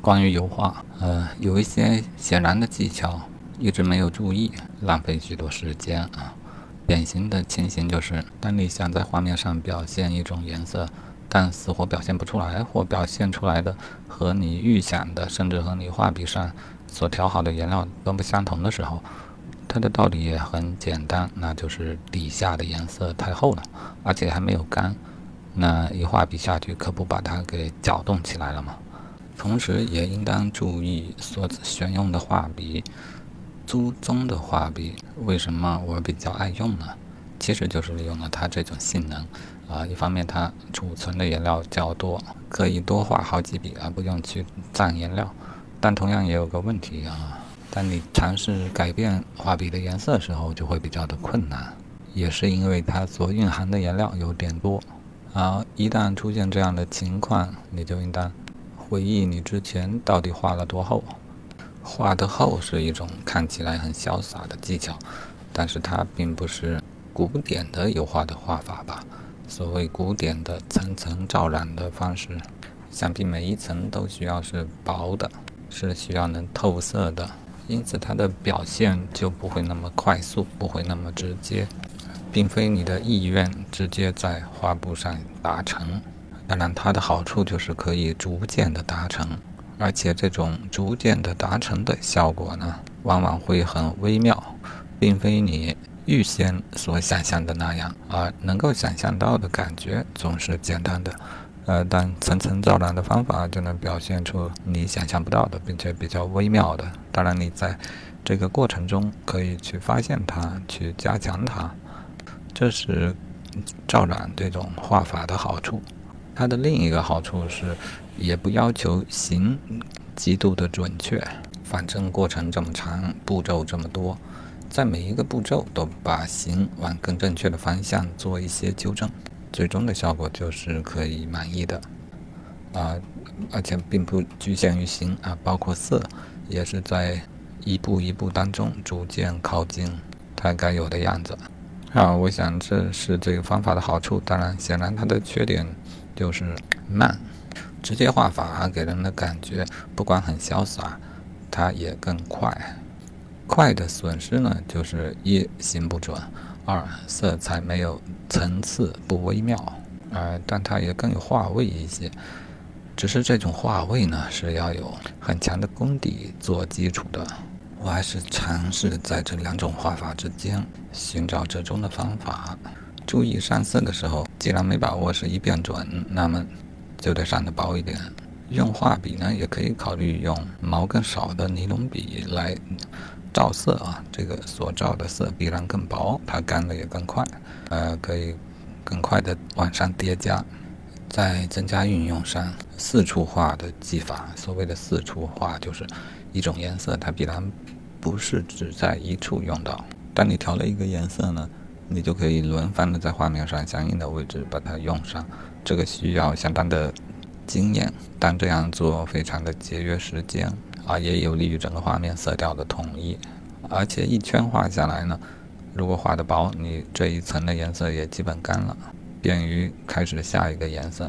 关于油画，呃，有一些显然的技巧一直没有注意，浪费许多时间啊。典型的情形就是，当你想在画面上表现一种颜色，但死活表现不出来，或表现出来的和你预想的，甚至和你画笔上所调好的颜料都不相同的时候，它的道理也很简单，那就是底下的颜色太厚了，而且还没有干。那一画笔下去，可不把它给搅动起来了吗？同时，也应当注意所选用的画笔。租中的画笔，为什么我比较爱用呢？其实就是利用了它这种性能。啊，一方面它储存的颜料较多，可以多画好几笔，而不用去蘸颜料。但同样也有个问题啊，当你尝试改变画笔的颜色时候，就会比较的困难。也是因为它所蕴含的颜料有点多。啊，一旦出现这样的情况，你就应当。回忆你之前到底画了多厚？画得厚是一种看起来很潇洒的技巧，但是它并不是古典的油画的画法吧？所谓古典的层层罩染的方式，想必每一层都需要是薄的，是需要能透色的，因此它的表现就不会那么快速，不会那么直接，并非你的意愿直接在画布上达成。当然，它的好处就是可以逐渐的达成，而且这种逐渐的达成的效果呢，往往会很微妙，并非你预先所想象的那样，而能够想象到的感觉总是简单的。呃，但层层罩染的方法就能表现出你想象不到的，并且比较微妙的。当然，你在这个过程中可以去发现它，去加强它，这是罩染这种画法的好处。它的另一个好处是，也不要求形极度的准确。反正过程这么长，步骤这么多，在每一个步骤都把形往更正确的方向做一些纠正，最终的效果就是可以满意的。啊，而且并不局限于形啊，包括色，也是在一步一步当中逐渐靠近它该有的样子。啊，我想这是这个方法的好处。当然，显然它的缺点。就是慢，直接画法给人的感觉，不管很潇洒，它也更快。快的损失呢，就是一形不准，二色彩没有层次，不微妙。呃，但它也更有画味一些。只是这种画味呢，是要有很强的功底做基础的。我还是尝试在这两种画法之间寻找折中的方法。注意上色的时候，既然没把握是一遍准，那么就得上的薄一点。用画笔呢，也可以考虑用毛更少的尼龙笔来照色啊。这个所照的色必然更薄，它干的也更快，呃，可以更快的往上叠加。在增加运用上，四处画的技法，所谓的四处画，就是一种颜色，它必然不是只在一处用到。当你调了一个颜色呢？你就可以轮番的在画面上相应的位置把它用上，这个需要相当的经验，但这样做非常的节约时间，啊，也有利于整个画面色调的统一，而且一圈画下来呢，如果画的薄，你这一层的颜色也基本干了，便于开始下一个颜色。